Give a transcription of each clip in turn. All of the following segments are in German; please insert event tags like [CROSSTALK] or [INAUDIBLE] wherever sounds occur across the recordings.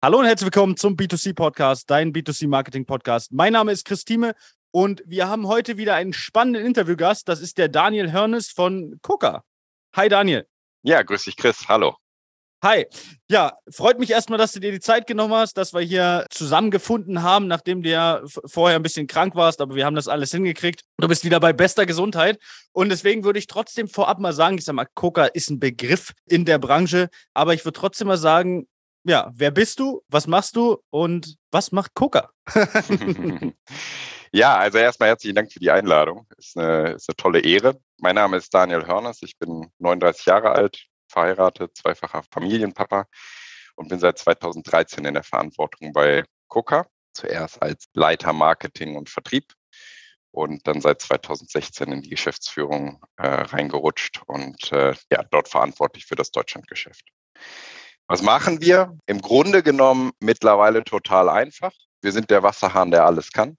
Hallo und herzlich willkommen zum B2C Podcast, dein B2C Marketing Podcast. Mein Name ist Christine und wir haben heute wieder einen spannenden Interviewgast. Das ist der Daniel Hörnes von Coca. Hi Daniel. Ja, grüß dich Chris. Hallo. Hi. Ja, freut mich erstmal, dass du dir die Zeit genommen hast, dass wir hier zusammengefunden haben, nachdem du ja vorher ein bisschen krank warst, aber wir haben das alles hingekriegt. Du bist wieder bei bester Gesundheit. Und deswegen würde ich trotzdem vorab mal sagen, ich sag mal, Coca ist ein Begriff in der Branche, aber ich würde trotzdem mal sagen, ja, wer bist du, was machst du und was macht Coca? [LAUGHS] [LAUGHS] ja, also erstmal herzlichen Dank für die Einladung. Ist eine, ist eine tolle Ehre. Mein Name ist Daniel Hörners, ich bin 39 Jahre alt, verheiratet, zweifacher Familienpapa und bin seit 2013 in der Verantwortung bei Coca. Zuerst als Leiter Marketing und Vertrieb und dann seit 2016 in die Geschäftsführung äh, reingerutscht und äh, ja, dort verantwortlich für das Deutschlandgeschäft. Was machen wir? Im Grunde genommen mittlerweile total einfach. Wir sind der Wasserhahn, der alles kann.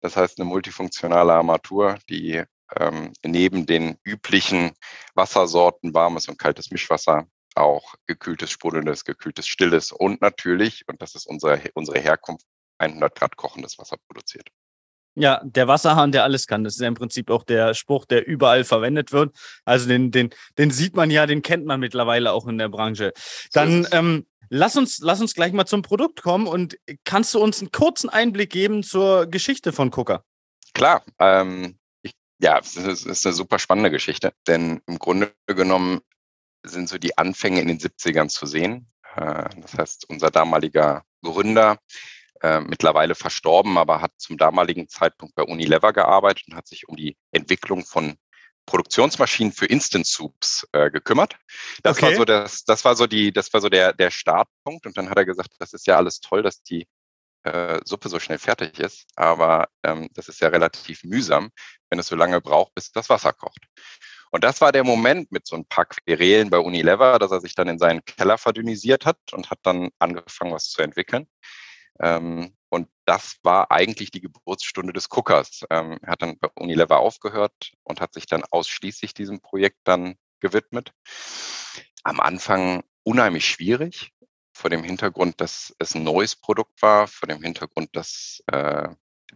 Das heißt, eine multifunktionale Armatur, die ähm, neben den üblichen Wassersorten, warmes und kaltes Mischwasser, auch gekühltes, sprudelndes, gekühltes, stilles und natürlich, und das ist unsere, unsere Herkunft, 100 Grad kochendes Wasser produziert. Ja, der Wasserhahn, der alles kann. Das ist ja im Prinzip auch der Spruch, der überall verwendet wird. Also den, den, den sieht man ja, den kennt man mittlerweile auch in der Branche. Dann ähm, lass uns, lass uns gleich mal zum Produkt kommen und kannst du uns einen kurzen Einblick geben zur Geschichte von Coca? Klar. Ähm, ich, ja, es ist, ist eine super spannende Geschichte, denn im Grunde genommen sind so die Anfänge in den 70ern zu sehen. Äh, das heißt, unser damaliger Gründer äh, mittlerweile verstorben, aber hat zum damaligen Zeitpunkt bei Unilever gearbeitet und hat sich um die Entwicklung von Produktionsmaschinen für Instant Soups äh, gekümmert. Das okay. war so das, das war so die, das war so der, der Startpunkt. Und dann hat er gesagt, das ist ja alles toll, dass die äh, Suppe so schnell fertig ist, aber ähm, das ist ja relativ mühsam, wenn es so lange braucht, bis das Wasser kocht. Und das war der Moment mit so ein paar Querelen bei Unilever, dass er sich dann in seinen Keller verdünnisiert hat und hat dann angefangen, was zu entwickeln. Ähm, und das war eigentlich die Geburtsstunde des Cookers. Ähm, er hat dann bei Unilever aufgehört und hat sich dann ausschließlich diesem Projekt dann gewidmet. Am Anfang unheimlich schwierig, vor dem Hintergrund, dass es ein neues Produkt war, vor dem Hintergrund, dass äh,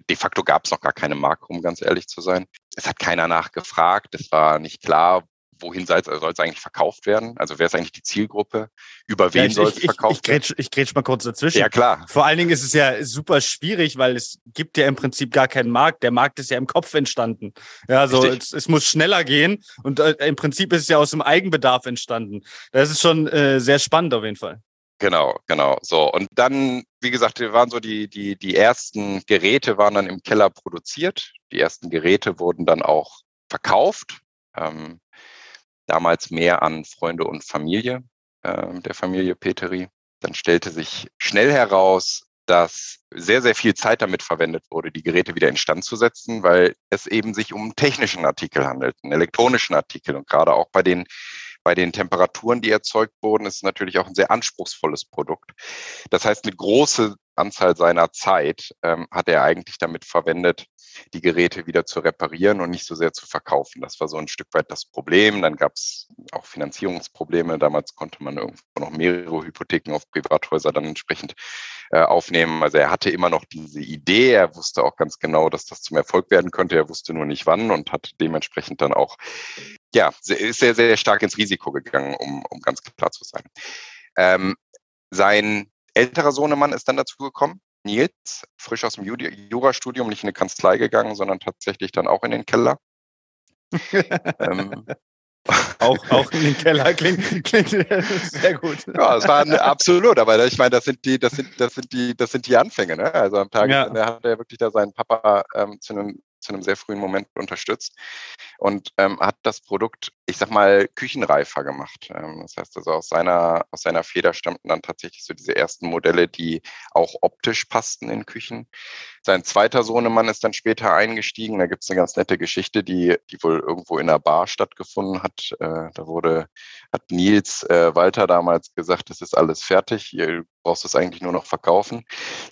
de facto gab es noch gar keine Marke, um ganz ehrlich zu sein. Es hat keiner nachgefragt, es war nicht klar, wohin soll es eigentlich verkauft werden? Also wer ist eigentlich die Zielgruppe? Über wen ja, soll es verkauft ich, ich, ich, werden? Ich grätsch mal kurz dazwischen. Ja, klar. Vor allen Dingen ist es ja super schwierig, weil es gibt ja im Prinzip gar keinen Markt. Der Markt ist ja im Kopf entstanden. Ja, also es, es, muss schneller gehen und äh, im Prinzip ist es ja aus dem Eigenbedarf entstanden. Das ist schon äh, sehr spannend auf jeden Fall. Genau, genau. So. Und dann, wie gesagt, waren so die, die, die ersten Geräte waren dann im Keller produziert. Die ersten Geräte wurden dann auch verkauft. Ähm, damals mehr an Freunde und Familie äh, der Familie Peteri. Dann stellte sich schnell heraus, dass sehr, sehr viel Zeit damit verwendet wurde, die Geräte wieder instand zu setzen, weil es eben sich um einen technischen Artikel handelt, einen elektronischen Artikel. Und gerade auch bei den, bei den Temperaturen, die erzeugt wurden, ist es natürlich auch ein sehr anspruchsvolles Produkt. Das heißt, eine große Anzahl seiner Zeit ähm, hat er eigentlich damit verwendet, die Geräte wieder zu reparieren und nicht so sehr zu verkaufen. Das war so ein Stück weit das Problem. Dann gab es auch Finanzierungsprobleme. Damals konnte man irgendwo noch mehrere Hypotheken auf Privathäuser dann entsprechend äh, aufnehmen. Also er hatte immer noch diese Idee. Er wusste auch ganz genau, dass das zum Erfolg werden könnte. Er wusste nur nicht wann und hat dementsprechend dann auch, ja, ist sehr, sehr stark ins Risiko gegangen, um, um ganz klar zu sein. Ähm, sein älterer Sohnemann ist dann dazu gekommen, Nils, frisch aus dem Jurastudium, nicht in eine Kanzlei gegangen, sondern tatsächlich dann auch in den Keller. ähm, [LAUGHS] auch, auch in den Keller klingt, klingt sehr gut. Ja, es war absolut, aber ich meine, das sind die, das sind, das sind die, das sind die Anfänge, ne? Also am Tag ja. hat er wirklich da seinen Papa ähm, zu einem zu einem sehr frühen Moment unterstützt und ähm, hat das Produkt, ich sag mal, küchenreifer gemacht. Ähm, das heißt also aus seiner, aus seiner Feder stammten dann tatsächlich so diese ersten Modelle, die auch optisch passten in Küchen. Sein zweiter Sohnemann ist dann später eingestiegen. Da gibt es eine ganz nette Geschichte, die, die wohl irgendwo in einer Bar stattgefunden hat. Äh, da wurde, hat Nils äh, Walter damals gesagt, das ist alles fertig. Ihr brauchst es eigentlich nur noch verkaufen.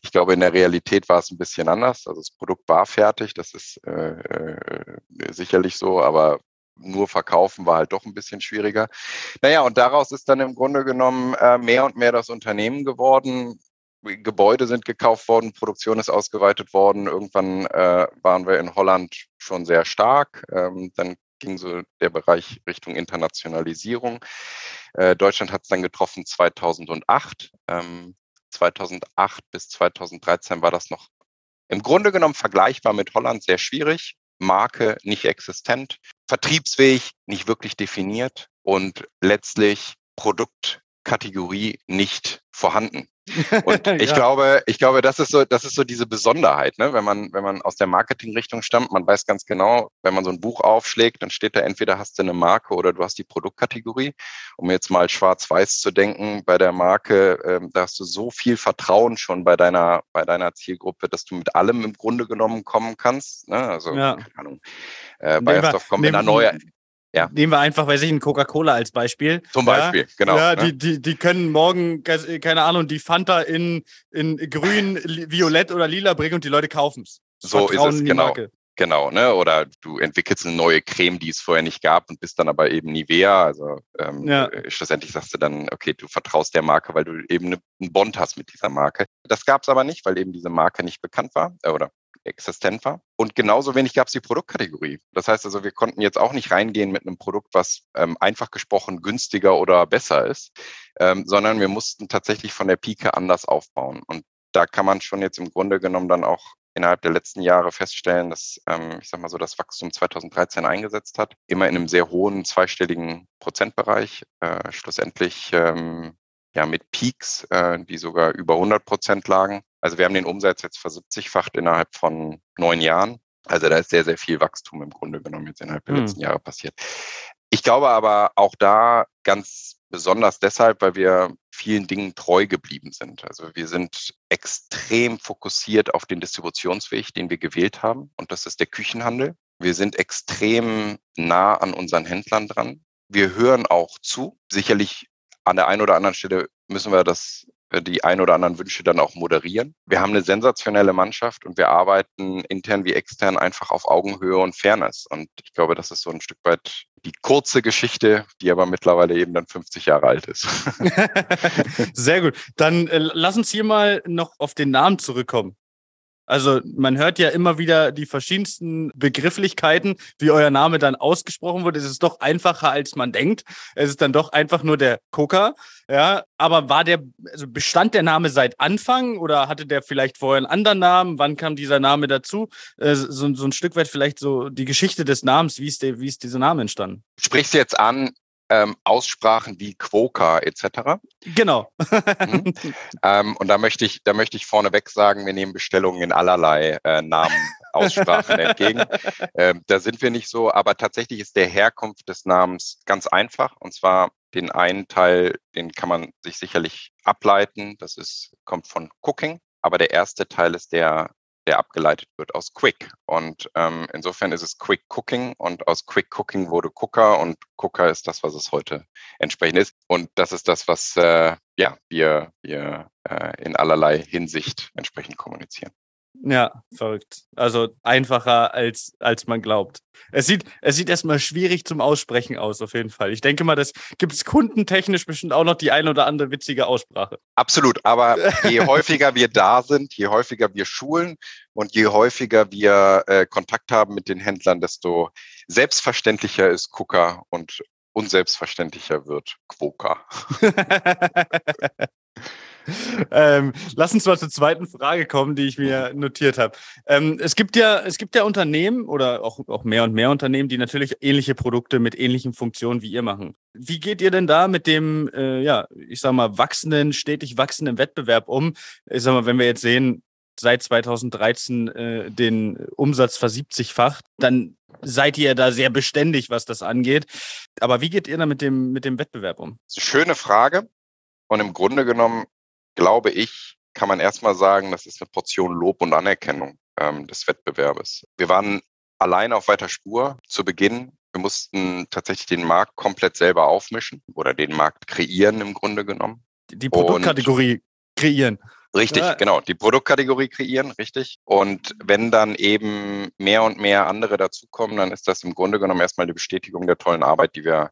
Ich glaube, in der Realität war es ein bisschen anders. Also das Produkt war fertig, das ist äh, äh, sicherlich so, aber nur verkaufen war halt doch ein bisschen schwieriger. Naja, und daraus ist dann im Grunde genommen äh, mehr und mehr das Unternehmen geworden. Gebäude sind gekauft worden, Produktion ist ausgeweitet worden. Irgendwann äh, waren wir in Holland schon sehr stark. Ähm, dann ging so der Bereich Richtung Internationalisierung. Äh, Deutschland hat es dann getroffen 2008. Ähm, 2008 bis 2013 war das noch im Grunde genommen vergleichbar mit Holland, sehr schwierig. Marke nicht existent, Vertriebsweg nicht wirklich definiert und letztlich Produktkategorie nicht vorhanden. [LAUGHS] Und ich ja. glaube, ich glaube, das ist so, das ist so diese Besonderheit, ne? wenn man, wenn man aus der Marketingrichtung stammt, man weiß ganz genau, wenn man so ein Buch aufschlägt, dann steht da entweder hast du eine Marke oder du hast die Produktkategorie. Um jetzt mal schwarz-weiß zu denken, bei der Marke, ähm, da hast du so viel Vertrauen schon bei deiner, bei deiner Zielgruppe, dass du mit allem im Grunde genommen kommen kannst. Ne? Also, ja. keine Ahnung. Äh, Bayersdorf kommt mit einer neuen, ja. Nehmen wir einfach, weiß ich, ein Coca-Cola als Beispiel. Zum Beispiel, ja, genau. Ja, die, die, die können morgen, keine Ahnung, die Fanta in, in grün, violett oder lila bringen und die Leute kaufen es. So ist es, genau. Marke. Genau, ne? Oder du entwickelst eine neue Creme, die es vorher nicht gab und bist dann aber eben Nivea. Also ähm, ja. Äh, schlussendlich sagst du dann, okay, du vertraust der Marke, weil du eben einen Bond hast mit dieser Marke. Das gab es aber nicht, weil eben diese Marke nicht bekannt war äh, oder existent war. Und genauso wenig gab es die Produktkategorie. Das heißt also, wir konnten jetzt auch nicht reingehen mit einem Produkt, was ähm, einfach gesprochen günstiger oder besser ist, ähm, sondern wir mussten tatsächlich von der Pike anders aufbauen. Und da kann man schon jetzt im Grunde genommen dann auch innerhalb der letzten Jahre feststellen, dass, ähm, ich sag mal so, das Wachstum 2013 eingesetzt hat. Immer in einem sehr hohen zweistelligen Prozentbereich. Äh, schlussendlich ähm, ja mit Peaks, äh, die sogar über 100 Prozent lagen. Also wir haben den Umsatz jetzt versiebzigfacht innerhalb von neun Jahren. Also da ist sehr, sehr viel Wachstum im Grunde genommen jetzt innerhalb der hm. letzten Jahre passiert. Ich glaube aber auch da ganz besonders deshalb, weil wir vielen Dingen treu geblieben sind. Also wir sind extrem fokussiert auf den Distributionsweg, den wir gewählt haben. Und das ist der Küchenhandel. Wir sind extrem nah an unseren Händlern dran. Wir hören auch zu. Sicherlich an der einen oder anderen Stelle müssen wir das die ein oder anderen Wünsche dann auch moderieren. Wir haben eine sensationelle Mannschaft und wir arbeiten intern wie extern einfach auf Augenhöhe und Fairness. Und ich glaube, das ist so ein Stück weit die kurze Geschichte, die aber mittlerweile eben dann 50 Jahre alt ist. [LAUGHS] Sehr gut. Dann äh, lass uns hier mal noch auf den Namen zurückkommen. Also man hört ja immer wieder die verschiedensten Begrifflichkeiten, wie euer Name dann ausgesprochen wird. Es ist doch einfacher, als man denkt. Es ist dann doch einfach nur der Coca. Ja, aber war der, also bestand der Name seit Anfang oder hatte der vielleicht vorher einen anderen Namen? Wann kam dieser Name dazu? Äh, so, so ein Stück weit vielleicht so die Geschichte des Namens, wie ist, der, wie ist dieser Name entstanden? Sprichst du jetzt an, ähm, Aussprachen wie Quoka etc. Genau. mhm. [LAUGHS] ähm, und da möchte ich, da möchte ich vorneweg sagen, wir nehmen Bestellungen in allerlei äh, Namen, Aussprachen [LAUGHS] entgegen. Ähm, da sind wir nicht so, aber tatsächlich ist der Herkunft des Namens ganz einfach. Und zwar den einen Teil, den kann man sich sicherlich ableiten. Das ist, kommt von Cooking. Aber der erste Teil ist der der abgeleitet wird aus Quick. Und ähm, insofern ist es Quick Cooking und aus Quick Cooking wurde Cooker und Cooker ist das, was es heute entsprechend ist. Und das ist das, was äh, ja, wir, wir äh, in allerlei Hinsicht entsprechend kommunizieren. Ja, verrückt. Also einfacher als, als man glaubt. Es sieht, es sieht erstmal schwierig zum Aussprechen aus, auf jeden Fall. Ich denke mal, das gibt es kundentechnisch bestimmt auch noch die ein oder andere witzige Aussprache. Absolut, aber [LAUGHS] je häufiger wir da sind, je häufiger wir schulen und je häufiger wir äh, Kontakt haben mit den Händlern, desto selbstverständlicher ist Kuka und unselbstverständlicher wird Quoka. [LAUGHS] ähm, lass uns mal zur zweiten Frage kommen, die ich mir notiert habe. Ähm, es gibt ja, es gibt ja Unternehmen oder auch, auch mehr und mehr Unternehmen, die natürlich ähnliche Produkte mit ähnlichen Funktionen wie ihr machen. Wie geht ihr denn da mit dem, äh, ja, ich sag mal, wachsenden, stetig wachsenden Wettbewerb um? Ich sag mal, wenn wir jetzt sehen, seit 2013 äh, den Umsatz versiebzigfacht, dann seid ihr da sehr beständig, was das angeht. Aber wie geht ihr da mit dem, mit dem Wettbewerb um? Schöne Frage. Und im Grunde genommen glaube ich, kann man erstmal sagen, das ist eine Portion Lob und Anerkennung ähm, des Wettbewerbes. Wir waren allein auf weiter Spur zu Beginn. Wir mussten tatsächlich den Markt komplett selber aufmischen oder den Markt kreieren im Grunde genommen. Die Produktkategorie und kreieren. Richtig, ja. genau. Die Produktkategorie kreieren, richtig. Und wenn dann eben mehr und mehr andere dazukommen, dann ist das im Grunde genommen erstmal die Bestätigung der tollen Arbeit, die wir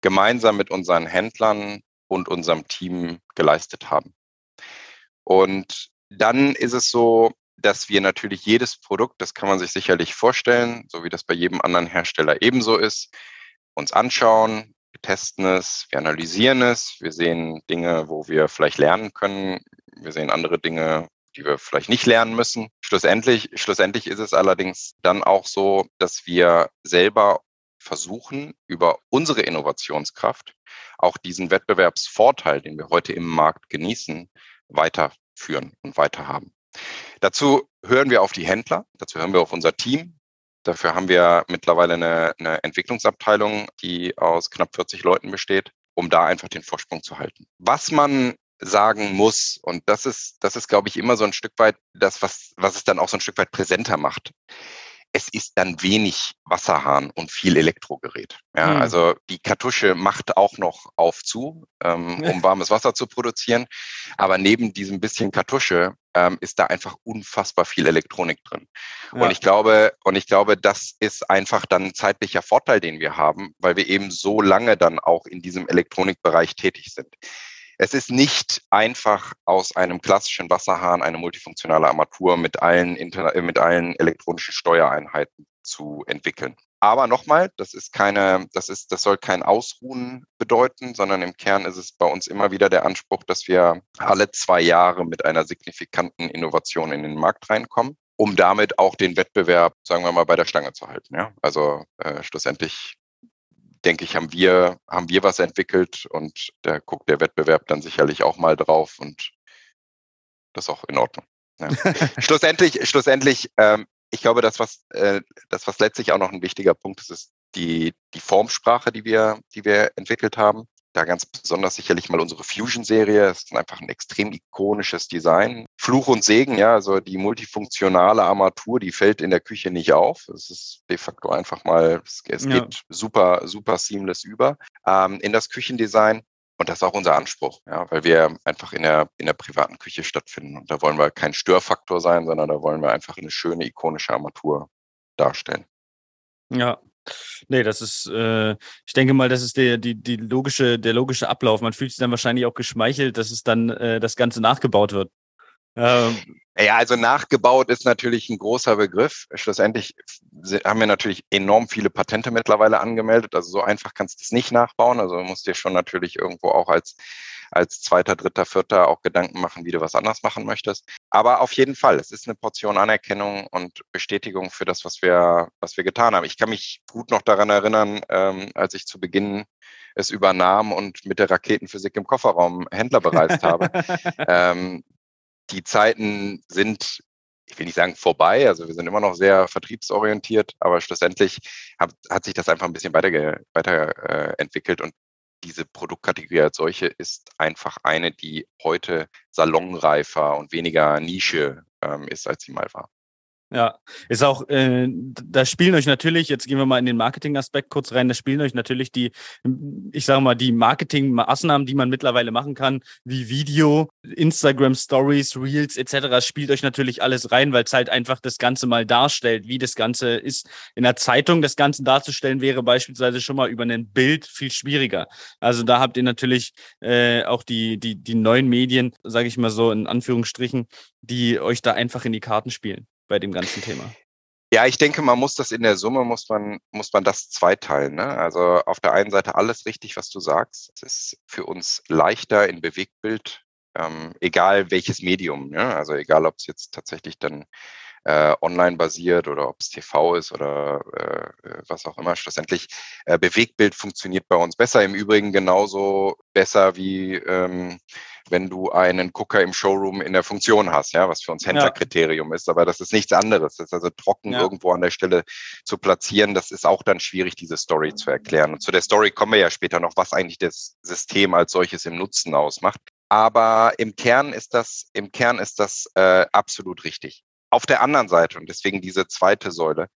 gemeinsam mit unseren Händlern und unserem Team geleistet haben. Und dann ist es so, dass wir natürlich jedes Produkt, das kann man sich sicherlich vorstellen, so wie das bei jedem anderen Hersteller ebenso ist, uns anschauen, wir testen es, wir analysieren es, wir sehen Dinge, wo wir vielleicht lernen können, wir sehen andere Dinge, die wir vielleicht nicht lernen müssen. Schlussendlich, schlussendlich ist es allerdings dann auch so, dass wir selber versuchen, über unsere Innovationskraft auch diesen Wettbewerbsvorteil, den wir heute im Markt genießen, weiterführen und weiterhaben. Dazu hören wir auf die Händler, dazu hören wir auf unser Team. Dafür haben wir mittlerweile eine, eine Entwicklungsabteilung, die aus knapp 40 Leuten besteht, um da einfach den Vorsprung zu halten. Was man sagen muss, und das ist, das ist, glaube ich, immer so ein Stück weit das, was, was es dann auch so ein Stück weit präsenter macht es ist dann wenig Wasserhahn und viel Elektrogerät. Ja, hm. Also die Kartusche macht auch noch auf zu, ähm, [LAUGHS] um warmes Wasser zu produzieren. Aber neben diesem bisschen Kartusche ähm, ist da einfach unfassbar viel Elektronik drin. Ja. Und ich glaube, und ich glaube, das ist einfach dann ein zeitlicher Vorteil, den wir haben, weil wir eben so lange dann auch in diesem Elektronikbereich tätig sind. Es ist nicht einfach aus einem klassischen Wasserhahn eine multifunktionale Armatur mit allen, Inter äh, mit allen elektronischen Steuereinheiten zu entwickeln. Aber nochmal, das ist keine, das ist, das soll kein Ausruhen bedeuten, sondern im Kern ist es bei uns immer wieder der Anspruch, dass wir alle zwei Jahre mit einer signifikanten Innovation in den Markt reinkommen, um damit auch den Wettbewerb, sagen wir mal, bei der Stange zu halten. Ja? Also äh, schlussendlich denke ich, haben wir, haben wir was entwickelt und da guckt der Wettbewerb dann sicherlich auch mal drauf und das ist auch in Ordnung. Ja. [LAUGHS] schlussendlich, schlussendlich, ähm, ich glaube, das was, äh, das, was letztlich auch noch ein wichtiger Punkt ist, ist die, die Formsprache, die wir, die wir entwickelt haben da ganz besonders sicherlich mal unsere Fusion-Serie. Es ist einfach ein extrem ikonisches Design. Fluch und Segen, ja, also die multifunktionale Armatur, die fällt in der Küche nicht auf. Es ist de facto einfach mal, es, es ja. geht super, super seamless über ähm, in das Küchendesign. Und das ist auch unser Anspruch, ja, weil wir einfach in der, in der privaten Küche stattfinden. Und da wollen wir kein Störfaktor sein, sondern da wollen wir einfach eine schöne, ikonische Armatur darstellen. Ja, Nee, das ist, äh, ich denke mal, das ist der, die, die logische, der logische Ablauf. Man fühlt sich dann wahrscheinlich auch geschmeichelt, dass es dann äh, das Ganze nachgebaut wird. Ähm, ja, also nachgebaut ist natürlich ein großer Begriff. Schlussendlich haben wir natürlich enorm viele Patente mittlerweile angemeldet. Also so einfach kannst du es nicht nachbauen. Also musst dir schon natürlich irgendwo auch als als zweiter, dritter, vierter auch Gedanken machen, wie du was anders machen möchtest. Aber auf jeden Fall, es ist eine Portion Anerkennung und Bestätigung für das, was wir, was wir getan haben. Ich kann mich gut noch daran erinnern, ähm, als ich zu Beginn es übernahm und mit der Raketenphysik im Kofferraum Händler bereist habe. [LAUGHS] ähm, die Zeiten sind ich will nicht sagen vorbei, also wir sind immer noch sehr vertriebsorientiert, aber schlussendlich hat, hat sich das einfach ein bisschen weiterentwickelt weiter, äh, und diese Produktkategorie als solche ist einfach eine, die heute salonreifer und weniger Nische ähm, ist, als sie mal war. Ja, ist auch, äh, da spielen euch natürlich, jetzt gehen wir mal in den Marketing-Aspekt kurz rein, da spielen euch natürlich die, ich sage mal, die Marketing-Maßnahmen, die man mittlerweile machen kann, wie Video, Instagram Stories, Reels etc., spielt euch natürlich alles rein, weil es halt einfach das Ganze mal darstellt, wie das Ganze ist. In der Zeitung das Ganze darzustellen, wäre beispielsweise schon mal über ein Bild viel schwieriger. Also da habt ihr natürlich äh, auch die, die, die neuen Medien, sage ich mal so in Anführungsstrichen, die euch da einfach in die Karten spielen bei dem ganzen Thema? Ja, ich denke, man muss das in der Summe, muss man, muss man das zweiteilen. Ne? Also auf der einen Seite alles richtig, was du sagst. Es ist für uns leichter in Bewegtbild, ähm, egal welches Medium. Ne? Also egal, ob es jetzt tatsächlich dann äh, online basiert oder ob es TV ist oder äh, äh, was auch immer. Schlussendlich, äh, Bewegtbild funktioniert bei uns besser. Im Übrigen genauso besser wie ähm, wenn du einen Gucker im Showroom in der Funktion hast, ja, was für uns Händlerkriterium ja. ist, aber das ist nichts anderes. Das ist also trocken ja. irgendwo an der Stelle zu platzieren. Das ist auch dann schwierig, diese Story zu erklären. Und zu der Story kommen wir ja später noch, was eigentlich das System als solches im Nutzen ausmacht. Aber im Kern ist das, im Kern ist das äh, absolut richtig. Auf der anderen Seite, und deswegen diese zweite Säule,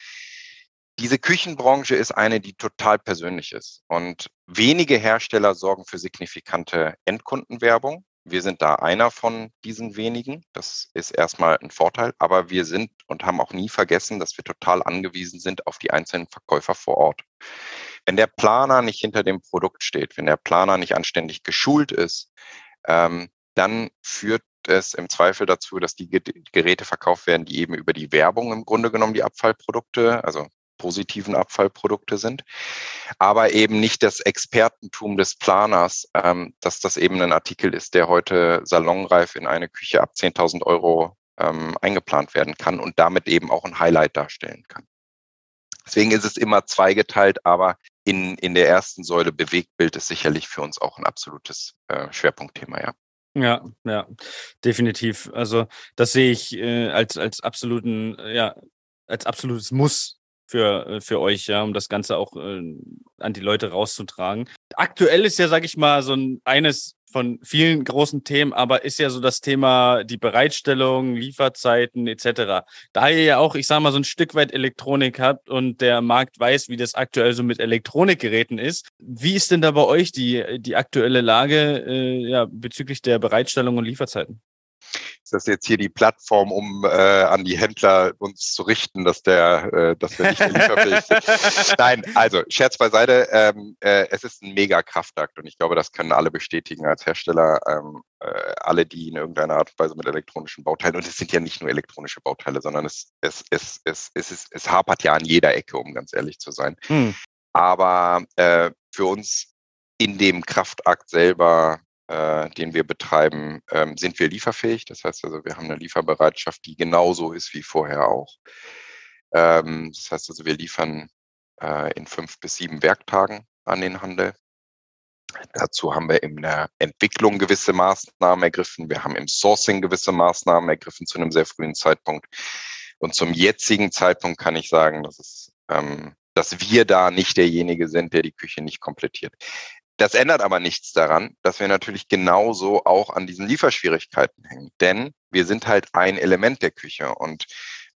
diese Küchenbranche ist eine, die total persönlich ist. Und wenige Hersteller sorgen für signifikante Endkundenwerbung. Wir sind da einer von diesen wenigen. Das ist erstmal ein Vorteil. Aber wir sind und haben auch nie vergessen, dass wir total angewiesen sind auf die einzelnen Verkäufer vor Ort. Wenn der Planer nicht hinter dem Produkt steht, wenn der Planer nicht anständig geschult ist, ähm, dann führt es im Zweifel dazu, dass die Geräte verkauft werden, die eben über die Werbung im Grunde genommen die Abfallprodukte, also positiven Abfallprodukte sind, aber eben nicht das Expertentum des Planers, ähm, dass das eben ein Artikel ist, der heute salonreif in eine Küche ab 10.000 Euro ähm, eingeplant werden kann und damit eben auch ein Highlight darstellen kann. Deswegen ist es immer zweigeteilt, aber in, in der ersten Säule Bewegtbild ist sicherlich für uns auch ein absolutes äh, Schwerpunktthema, ja. Ja, ja, definitiv. Also das sehe ich äh, als, als absoluten, ja, als absolutes Muss für, äh, für euch, ja, um das Ganze auch äh, an die Leute rauszutragen. Aktuell ist ja, sag ich mal, so ein eines von vielen großen Themen, aber ist ja so das Thema die Bereitstellung, Lieferzeiten etc. Da ihr ja auch, ich sage mal, so ein Stück weit Elektronik habt und der Markt weiß, wie das aktuell so mit Elektronikgeräten ist, wie ist denn da bei euch die, die aktuelle Lage äh, ja, bezüglich der Bereitstellung und Lieferzeiten? Ist das jetzt hier die Plattform, um äh, an die Händler uns zu richten, dass der, äh, dass wir nicht lieferfähig sind. [LAUGHS] Nein, also Scherz beiseite, ähm, äh, es ist ein mega Kraftakt und ich glaube, das können alle bestätigen als Hersteller, ähm, äh, alle, die in irgendeiner Art und Weise mit elektronischen Bauteilen, und es sind ja nicht nur elektronische Bauteile, sondern es, es, es, es, es, es, es hapert ja an jeder Ecke, um ganz ehrlich zu sein. Hm. Aber äh, für uns in dem Kraftakt selber äh, den wir betreiben, ähm, sind wir lieferfähig. Das heißt also, wir haben eine Lieferbereitschaft, die genauso ist wie vorher auch. Ähm, das heißt also, wir liefern äh, in fünf bis sieben Werktagen an den Handel. Dazu haben wir in der Entwicklung gewisse Maßnahmen ergriffen. Wir haben im Sourcing gewisse Maßnahmen ergriffen zu einem sehr frühen Zeitpunkt. Und zum jetzigen Zeitpunkt kann ich sagen, dass es ähm, dass wir da nicht derjenige sind, der die Küche nicht komplettiert. Das ändert aber nichts daran, dass wir natürlich genauso auch an diesen Lieferschwierigkeiten hängen. Denn wir sind halt ein Element der Küche. Und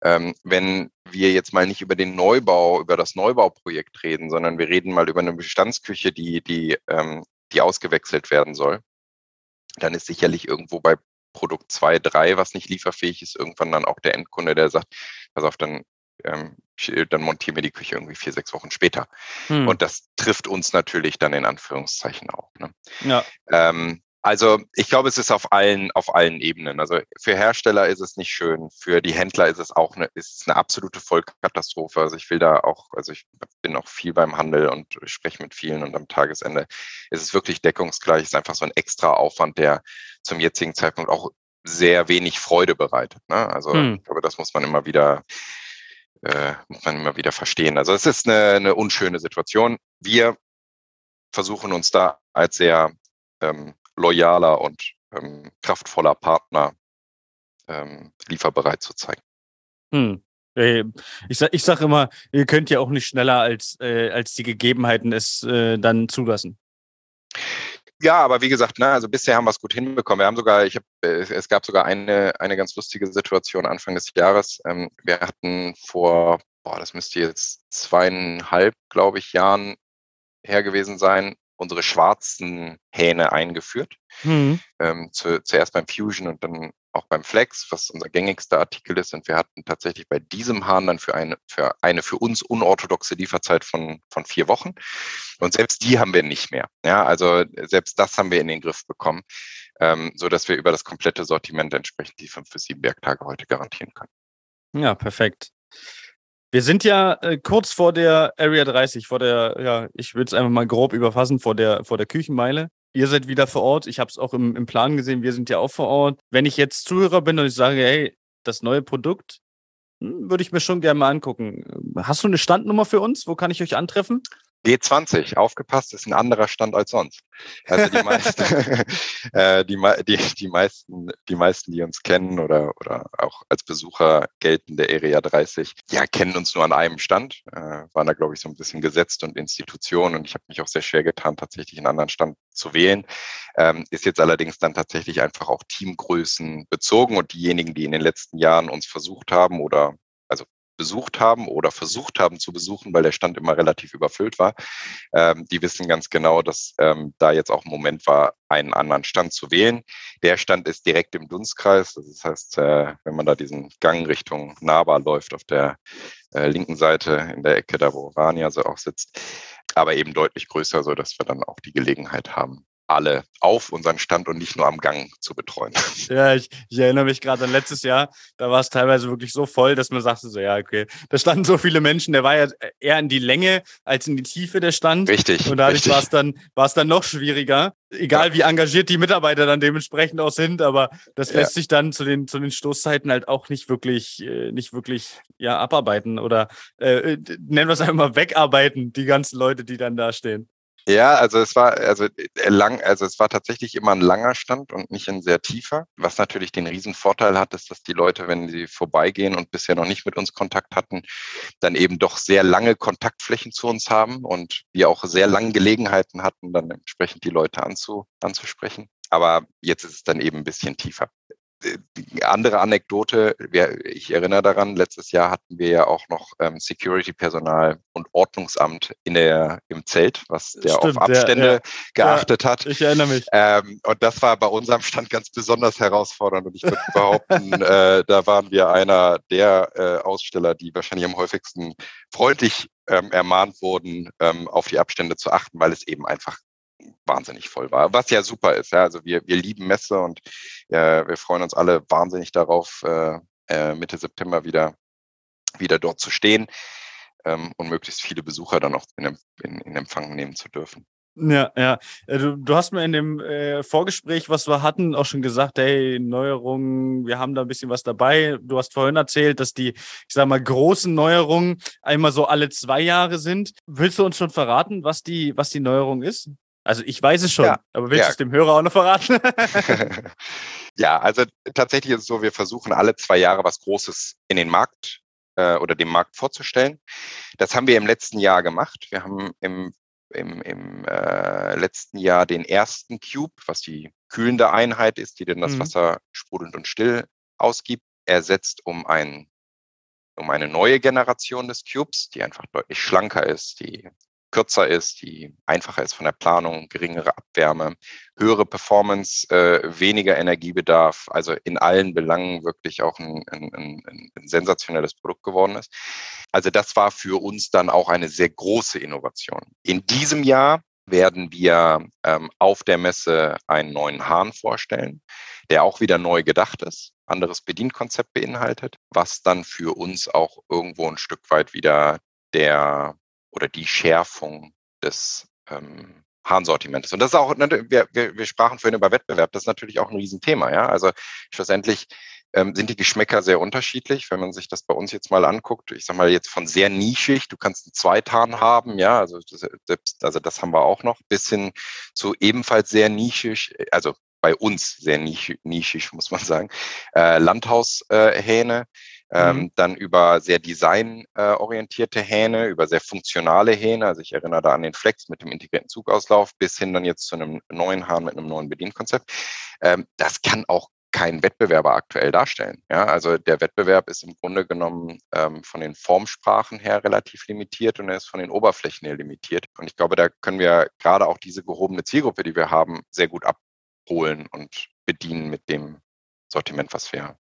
ähm, wenn wir jetzt mal nicht über den Neubau, über das Neubauprojekt reden, sondern wir reden mal über eine Bestandsküche, die, die, ähm, die ausgewechselt werden soll, dann ist sicherlich irgendwo bei Produkt 2, 3, was nicht lieferfähig ist, irgendwann dann auch der Endkunde, der sagt, pass auf, dann ähm, dann montieren wir die Küche irgendwie vier, sechs Wochen später. Hm. Und das trifft uns natürlich dann in Anführungszeichen auch. Ne? Ja. Ähm, also ich glaube, es ist auf allen, auf allen Ebenen. Also für Hersteller ist es nicht schön, für die Händler ist es auch eine, ist eine absolute Vollkatastrophe. Also ich will da auch, also ich bin auch viel beim Handel und spreche mit vielen und am Tagesende ist es wirklich deckungsgleich. Es ist einfach so ein extra Aufwand, der zum jetzigen Zeitpunkt auch sehr wenig Freude bereitet. Ne? Also hm. ich glaube, das muss man immer wieder äh, muss man immer wieder verstehen. Also es ist eine, eine unschöne Situation. Wir versuchen uns da als sehr ähm, loyaler und ähm, kraftvoller Partner ähm, lieferbereit zu zeigen. Hm. Ich sag, ich sag immer, ihr könnt ja auch nicht schneller als, äh, als die Gegebenheiten es äh, dann zulassen. Ja, aber wie gesagt, ne, also bisher haben wir es gut hinbekommen. Wir haben sogar, ich hab, äh, es gab sogar eine, eine ganz lustige Situation Anfang des Jahres. Ähm, wir hatten vor, boah, das müsste jetzt zweieinhalb, glaube ich, Jahren her gewesen sein, unsere schwarzen Hähne eingeführt. Mhm. Ähm, zu, zuerst beim Fusion und dann auch beim Flex, was unser gängigster Artikel ist. Und wir hatten tatsächlich bei diesem Hahn dann für eine, für eine für uns unorthodoxe Lieferzeit von, von vier Wochen. Und selbst die haben wir nicht mehr. Ja, also selbst das haben wir in den Griff bekommen, ähm, so dass wir über das komplette Sortiment entsprechend die fünf bis sieben Werktage heute garantieren können. Ja, perfekt. Wir sind ja äh, kurz vor der Area 30, vor der, ja, ich würde es einfach mal grob überfassen, vor der, vor der Küchenmeile. Ihr seid wieder vor Ort. Ich habe es auch im, im Plan gesehen. Wir sind ja auch vor Ort. Wenn ich jetzt Zuhörer bin und ich sage, hey, das neue Produkt hm, würde ich mir schon gerne mal angucken. Hast du eine Standnummer für uns? Wo kann ich euch antreffen? G20, aufgepasst, ist ein anderer Stand als sonst. Also die meisten, [LAUGHS] äh, die, die, die, meisten, die meisten, die uns kennen oder, oder auch als Besucher gelten der Area 30, ja, kennen uns nur an einem Stand, äh, waren da, glaube ich, so ein bisschen gesetzt und Institution und ich habe mich auch sehr schwer getan, tatsächlich einen anderen Stand zu wählen. Ähm, ist jetzt allerdings dann tatsächlich einfach auch Teamgrößen bezogen und diejenigen, die in den letzten Jahren uns versucht haben oder besucht haben oder versucht haben zu besuchen, weil der Stand immer relativ überfüllt war, ähm, die wissen ganz genau, dass ähm, da jetzt auch ein Moment war, einen anderen Stand zu wählen. Der Stand ist direkt im Dunstkreis. Das heißt, äh, wenn man da diesen Gang Richtung Naba läuft, auf der äh, linken Seite in der Ecke, da wo Rania so auch sitzt, aber eben deutlich größer, so dass wir dann auch die Gelegenheit haben, alle auf unseren Stand und nicht nur am Gang zu betreuen. [LAUGHS] Ja, ich, ich erinnere mich gerade an letztes Jahr, da war es teilweise wirklich so voll, dass man sagte so, ja, okay, da standen so viele Menschen, der war ja eher in die Länge als in die Tiefe der Stand. Richtig. Und dadurch war es dann, war es dann noch schwieriger, egal ja. wie engagiert die Mitarbeiter dann dementsprechend auch sind, aber das lässt ja. sich dann zu den, zu den Stoßzeiten halt auch nicht wirklich, äh, nicht wirklich, ja, abarbeiten oder, äh, nennen wir es einfach mal wegarbeiten, die ganzen Leute, die dann da stehen. Ja, also es war also äh, lang, also es war tatsächlich immer ein langer Stand und nicht ein sehr tiefer. Was natürlich den Riesenvorteil hat, ist, dass die Leute, wenn sie vorbeigehen und bisher noch nicht mit uns Kontakt hatten, dann eben doch sehr lange Kontaktflächen zu uns haben und wir auch sehr lange Gelegenheiten hatten, dann entsprechend die Leute anzu, anzusprechen. Aber jetzt ist es dann eben ein bisschen tiefer die andere Anekdote, ich erinnere daran, letztes Jahr hatten wir ja auch noch ähm, Security-Personal und Ordnungsamt in der, im Zelt, was der Stimmt, auf Abstände ja, ja. geachtet ja, hat. Ich erinnere mich. Ähm, und das war bei unserem Stand ganz besonders herausfordernd. Und ich würde behaupten, [LAUGHS] äh, da waren wir einer der äh, Aussteller, die wahrscheinlich am häufigsten freundlich ähm, ermahnt wurden, ähm, auf die Abstände zu achten, weil es eben einfach wahnsinnig voll war. Was ja super ist. Ja. Also wir, wir lieben Messe und äh, wir freuen uns alle wahnsinnig darauf, äh, äh, Mitte September wieder, wieder dort zu stehen ähm, und möglichst viele Besucher dann auch in, in, in Empfang nehmen zu dürfen. Ja, ja. Äh, du, du hast mir in dem äh, Vorgespräch, was wir hatten, auch schon gesagt, hey, Neuerungen, wir haben da ein bisschen was dabei. Du hast vorhin erzählt, dass die, ich sag mal, großen Neuerungen einmal so alle zwei Jahre sind. Willst du uns schon verraten, was die, was die Neuerung ist? Also ich weiß es schon, ja. aber willst du es dem Hörer auch noch verraten? [LAUGHS] ja, also tatsächlich ist es so, wir versuchen alle zwei Jahre was Großes in den Markt äh, oder dem Markt vorzustellen. Das haben wir im letzten Jahr gemacht. Wir haben im, im, im äh, letzten Jahr den ersten Cube, was die kühlende Einheit ist, die denn das mhm. Wasser sprudelnd und still ausgibt, ersetzt um ein um eine neue Generation des Cubes, die einfach deutlich schlanker ist, die kürzer ist, die einfacher ist von der Planung, geringere Abwärme, höhere Performance, äh, weniger Energiebedarf, also in allen Belangen wirklich auch ein, ein, ein, ein, sensationelles Produkt geworden ist. Also das war für uns dann auch eine sehr große Innovation. In diesem Jahr werden wir ähm, auf der Messe einen neuen Hahn vorstellen, der auch wieder neu gedacht ist, anderes Bedienkonzept beinhaltet, was dann für uns auch irgendwo ein Stück weit wieder der oder die Schärfung des ähm, Harnsortimentes. Und das ist auch, wir, wir, wir sprachen vorhin über Wettbewerb, das ist natürlich auch ein Riesenthema. Ja? Also schlussendlich ähm, sind die Geschmäcker sehr unterschiedlich. Wenn man sich das bei uns jetzt mal anguckt, ich sag mal jetzt von sehr nischig, du kannst einen Zweithahn haben, ja, also das, also das haben wir auch noch, bis hin zu ebenfalls sehr nischig, also bei uns sehr nischig, nischig muss man sagen, äh, Landhaushähne. Äh, ähm, mhm. dann über sehr designorientierte Hähne, über sehr funktionale Hähne. Also ich erinnere da an den Flex mit dem integrierten Zugauslauf bis hin dann jetzt zu einem neuen Hahn mit einem neuen Bedienkonzept. Ähm, das kann auch kein Wettbewerber aktuell darstellen. Ja, also der Wettbewerb ist im Grunde genommen ähm, von den Formsprachen her relativ limitiert und er ist von den Oberflächen her limitiert. Und ich glaube, da können wir gerade auch diese gehobene Zielgruppe, die wir haben, sehr gut abholen und bedienen mit dem Sortiment, was wir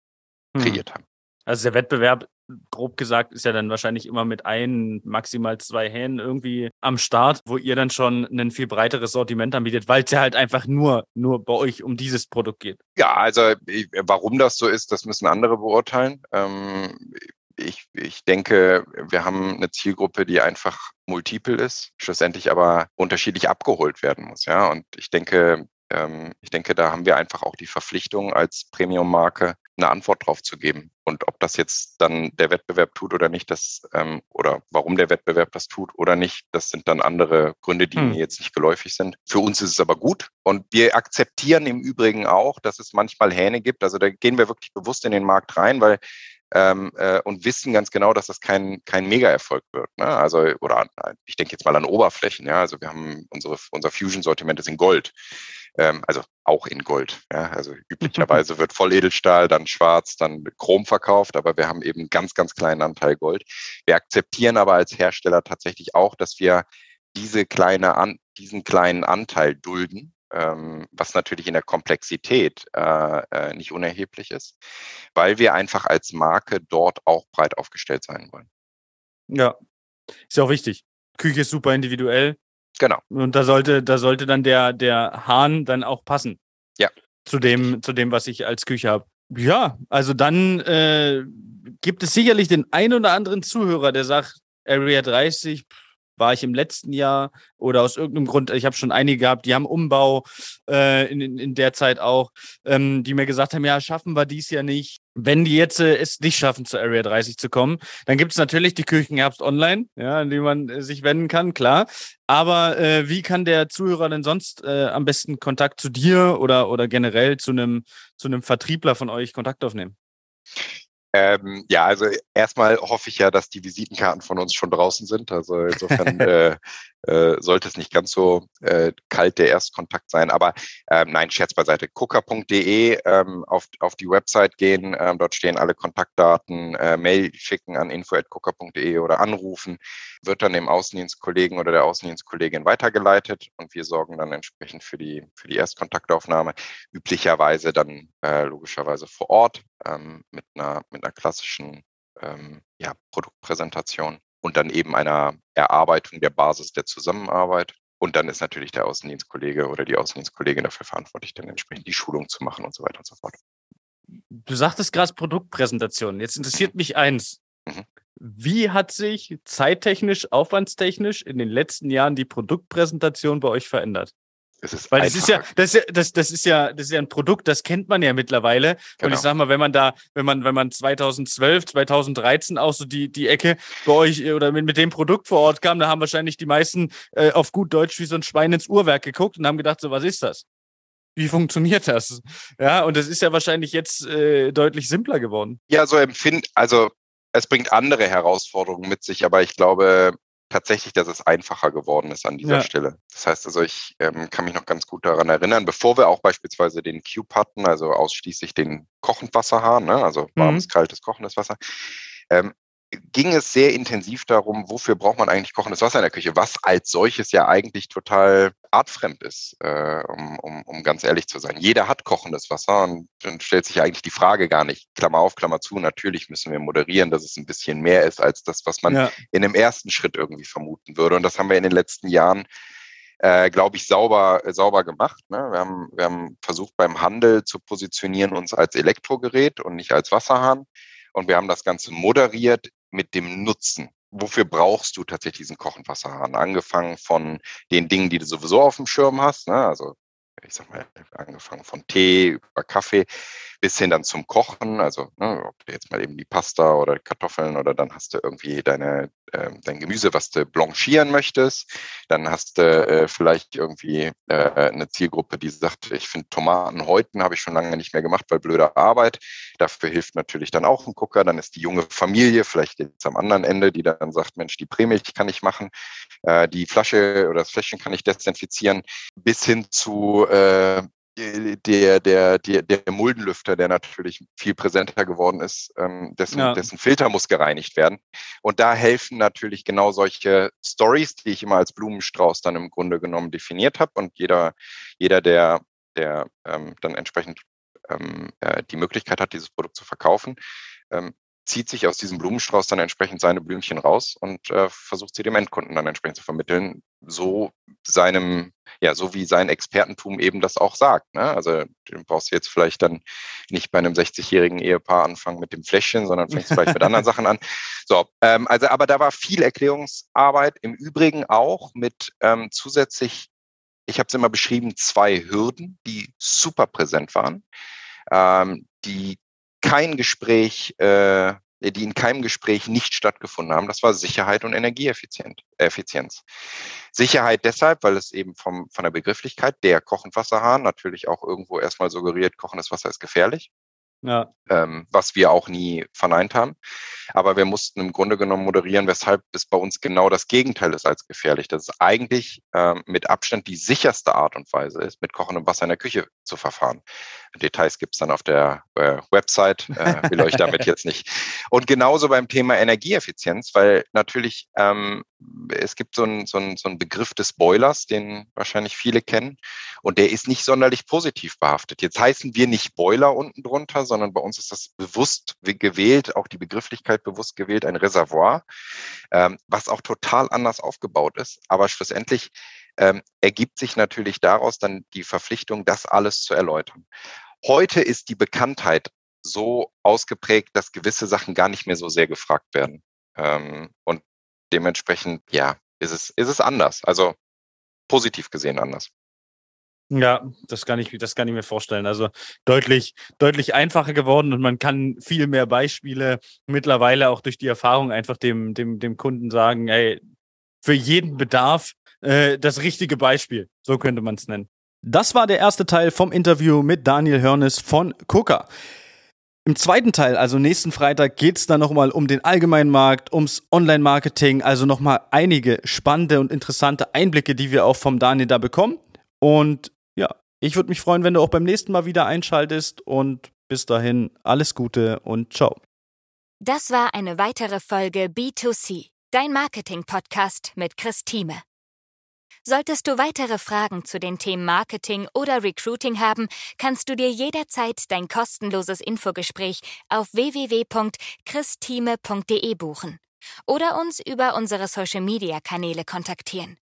hm. kreiert haben. Also der Wettbewerb, grob gesagt, ist ja dann wahrscheinlich immer mit ein, maximal zwei Hähnen irgendwie am Start, wo ihr dann schon ein viel breiteres Sortiment anbietet, weil es ja halt einfach nur, nur bei euch um dieses Produkt geht. Ja, also warum das so ist, das müssen andere beurteilen. Ähm, ich, ich denke, wir haben eine Zielgruppe, die einfach multiple ist, schlussendlich aber unterschiedlich abgeholt werden muss. Ja, und ich denke, ähm, ich denke, da haben wir einfach auch die Verpflichtung als Premium-Marke eine Antwort drauf zu geben. Und ob das jetzt dann der Wettbewerb tut oder nicht, das ähm, oder warum der Wettbewerb das tut oder nicht, das sind dann andere Gründe, die hm. mir jetzt nicht geläufig sind. Für uns ist es aber gut. Und wir akzeptieren im Übrigen auch, dass es manchmal Hähne gibt. Also da gehen wir wirklich bewusst in den Markt rein, weil ähm, äh, und wissen ganz genau, dass das kein, kein Mega-Erfolg wird. Ne? Also, oder ich denke jetzt mal an Oberflächen, ja. Also wir haben unsere, unser Fusion-Sortiment ist in Gold ähm, also auch in Gold. Ja? Also üblicherweise [LAUGHS] wird Volledelstahl, dann Schwarz, dann Chrom verkauft, aber wir haben eben einen ganz, ganz kleinen Anteil Gold. Wir akzeptieren aber als Hersteller tatsächlich auch, dass wir diese kleine an, diesen kleinen Anteil dulden, ähm, was natürlich in der Komplexität äh, äh, nicht unerheblich ist, weil wir einfach als Marke dort auch breit aufgestellt sein wollen. Ja, ist ja auch wichtig. Küche ist super individuell. Genau. Und da sollte, da sollte dann der, der Hahn dann auch passen. Ja. Zu dem, zu dem, was ich als Küche habe. Ja, also dann äh, gibt es sicherlich den ein oder anderen Zuhörer, der sagt, Area 30, war ich im letzten Jahr oder aus irgendeinem Grund, ich habe schon einige gehabt, die haben Umbau äh, in, in, in der Zeit auch, ähm, die mir gesagt haben, ja, schaffen wir dies ja nicht. Wenn die jetzt äh, es nicht schaffen, zur Area 30 zu kommen, dann gibt es natürlich die Küchenherbst online, ja, an die man äh, sich wenden kann, klar. Aber äh, wie kann der Zuhörer denn sonst äh, am besten Kontakt zu dir oder, oder generell zu einem zu einem Vertriebler von euch Kontakt aufnehmen? Ähm, ja, also erstmal hoffe ich ja, dass die Visitenkarten von uns schon draußen sind. Also insofern [LAUGHS] äh, äh, sollte es nicht ganz so äh, kalt der Erstkontakt sein. Aber ähm, nein, Scherz beiseite. Cooker.de ähm, auf, auf die Website gehen. Ähm, dort stehen alle Kontaktdaten. Äh, Mail schicken an info.cooker.de oder anrufen. Wird dann dem Außendienstkollegen oder der Außendienstkollegin weitergeleitet und wir sorgen dann entsprechend für die, für die Erstkontaktaufnahme. Üblicherweise dann äh, logischerweise vor Ort ähm, mit, einer, mit einer klassischen ähm, ja, Produktpräsentation und dann eben einer Erarbeitung der Basis der Zusammenarbeit. Und dann ist natürlich der Außendienstkollege oder die Außendienstkollegin dafür verantwortlich, dann entsprechend die Schulung zu machen und so weiter und so fort. Du sagtest gerade Produktpräsentation. Jetzt interessiert mich eins. Mhm. Wie hat sich zeittechnisch, aufwandstechnisch in den letzten Jahren die Produktpräsentation bei euch verändert? Es ist Weil das ist ja, das ist ja, das, das ist ja, das ist ja ein Produkt, das kennt man ja mittlerweile. Genau. Und ich sag mal, wenn man da, wenn man, wenn man 2012, 2013 auch so die, die Ecke bei euch oder mit, mit dem Produkt vor Ort kam, da haben wahrscheinlich die meisten äh, auf gut Deutsch wie so ein Schwein ins Uhrwerk geguckt und haben gedacht, so, was ist das? Wie funktioniert das? Ja, und das ist ja wahrscheinlich jetzt äh, deutlich simpler geworden. Ja, so empfind, also es bringt andere Herausforderungen mit sich, aber ich glaube, tatsächlich, dass es einfacher geworden ist an dieser ja. Stelle. Das heißt also, ich ähm, kann mich noch ganz gut daran erinnern, bevor wir auch beispielsweise den Cube hatten, also ausschließlich den Kochendwasserhahn, ne, also warmes, mhm. kaltes, kochendes Wasser, ähm, ging es sehr intensiv darum, wofür braucht man eigentlich kochendes Wasser in der Küche, was als solches ja eigentlich total artfremd ist, äh, um, um, um ganz ehrlich zu sein. Jeder hat kochendes Wasser und dann stellt sich eigentlich die Frage gar nicht, Klammer auf, Klammer zu, natürlich müssen wir moderieren, dass es ein bisschen mehr ist als das, was man ja. in dem ersten Schritt irgendwie vermuten würde. Und das haben wir in den letzten Jahren äh, glaube ich, sauber, sauber gemacht. Ne? Wir, haben, wir haben versucht, beim Handel zu positionieren uns als Elektrogerät und nicht als Wasserhahn. Und wir haben das Ganze moderiert mit dem Nutzen. Wofür brauchst du tatsächlich diesen Kochenwasserhahn? Angefangen von den Dingen, die du sowieso auf dem Schirm hast, ne? also ich sag mal, angefangen von Tee über Kaffee bis hin dann zum Kochen, also ne, ob du jetzt mal eben die Pasta oder Kartoffeln oder dann hast du irgendwie deine, äh, dein Gemüse, was du blanchieren möchtest, dann hast du äh, vielleicht irgendwie äh, eine Zielgruppe, die sagt, ich finde Tomaten häuten habe ich schon lange nicht mehr gemacht, weil blöde Arbeit. Dafür hilft natürlich dann auch ein Gucker. Dann ist die junge Familie vielleicht jetzt am anderen Ende, die dann sagt, Mensch, die Prämilch kann ich machen, äh, die Flasche oder das Fläschchen kann ich desinfizieren, bis hin zu äh, der, der, der, der Muldenlüfter, der natürlich viel präsenter geworden ist, ähm, dessen, ja. dessen Filter muss gereinigt werden. Und da helfen natürlich genau solche Stories, die ich immer als Blumenstrauß dann im Grunde genommen definiert habe. Und jeder, jeder, der, der ähm, dann entsprechend ähm, äh, die Möglichkeit hat, dieses Produkt zu verkaufen, ähm, zieht sich aus diesem Blumenstrauß dann entsprechend seine Blümchen raus und äh, versucht sie dem Endkunden dann entsprechend zu vermitteln, so seinem, ja, so wie sein Expertentum eben das auch sagt. Ne? Also du brauchst jetzt vielleicht dann nicht bei einem 60-jährigen Ehepaar anfangen mit dem Fläschchen, sondern fängst vielleicht mit anderen Sachen an. [LAUGHS] So, ähm, also aber da war viel Erklärungsarbeit, im Übrigen auch mit ähm, zusätzlich, ich habe es immer beschrieben, zwei Hürden, die super präsent waren. Ähm, die kein Gespräch, äh, die in keinem Gespräch nicht stattgefunden haben. Das war Sicherheit und Energieeffizienz. Sicherheit deshalb, weil es eben vom, von der Begrifflichkeit der Koch- und Wasserhahn natürlich auch irgendwo erstmal suggeriert, kochendes Wasser ist gefährlich ja. ähm, was wir auch nie verneint haben. Aber wir mussten im Grunde genommen moderieren, weshalb es bei uns genau das Gegenteil ist als gefährlich. Dass es eigentlich ähm, mit Abstand die sicherste Art und Weise ist, mit kochendem Wasser in der Küche zu verfahren. Details gibt es dann auf der äh, Website, äh, will euch damit [LAUGHS] jetzt nicht. Und genauso beim Thema Energieeffizienz, weil natürlich ähm, es gibt so einen so so ein Begriff des Boilers, den wahrscheinlich viele kennen, und der ist nicht sonderlich positiv behaftet. Jetzt heißen wir nicht Boiler unten drunter, sondern bei uns ist das bewusst gewählt, auch die Begrifflichkeit bewusst gewählt, ein Reservoir, ähm, was auch total anders aufgebaut ist. Aber schlussendlich ähm, ergibt sich natürlich daraus dann die Verpflichtung, das alles zu erläutern. Heute ist die Bekanntheit so ausgeprägt, dass gewisse Sachen gar nicht mehr so sehr gefragt werden. Ähm, und dementsprechend, ja, ist es, ist es anders. Also positiv gesehen anders. Ja, das kann ich, das kann ich mir vorstellen. Also deutlich, deutlich einfacher geworden und man kann viel mehr Beispiele mittlerweile auch durch die Erfahrung einfach dem, dem, dem Kunden sagen, ey, für jeden Bedarf äh, das richtige Beispiel. So könnte man es nennen. Das war der erste Teil vom Interview mit Daniel Hörnes von Coca. Im zweiten Teil, also nächsten Freitag, geht es dann nochmal um den allgemeinen Markt, ums Online-Marketing, also nochmal einige spannende und interessante Einblicke, die wir auch vom Daniel da bekommen. Und ja, ich würde mich freuen, wenn du auch beim nächsten Mal wieder einschaltest und bis dahin alles Gute und ciao. Das war eine weitere Folge B2C, dein Marketing-Podcast mit Chris Thieme. Solltest du weitere Fragen zu den Themen Marketing oder Recruiting haben, kannst du dir jederzeit dein kostenloses Infogespräch auf www.christime.de buchen oder uns über unsere Social-Media-Kanäle kontaktieren.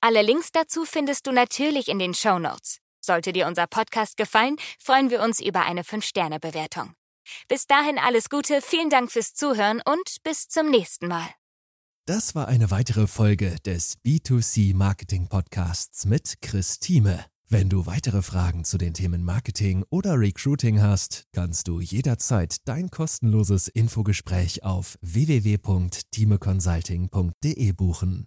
Alle Links dazu findest du natürlich in den Show Notes. Sollte dir unser Podcast gefallen, freuen wir uns über eine 5-Sterne-Bewertung. Bis dahin alles Gute, vielen Dank fürs Zuhören und bis zum nächsten Mal. Das war eine weitere Folge des B2C Marketing Podcasts mit Chris Thieme. Wenn du weitere Fragen zu den Themen Marketing oder Recruiting hast, kannst du jederzeit dein kostenloses Infogespräch auf www.timeconsulting.de buchen.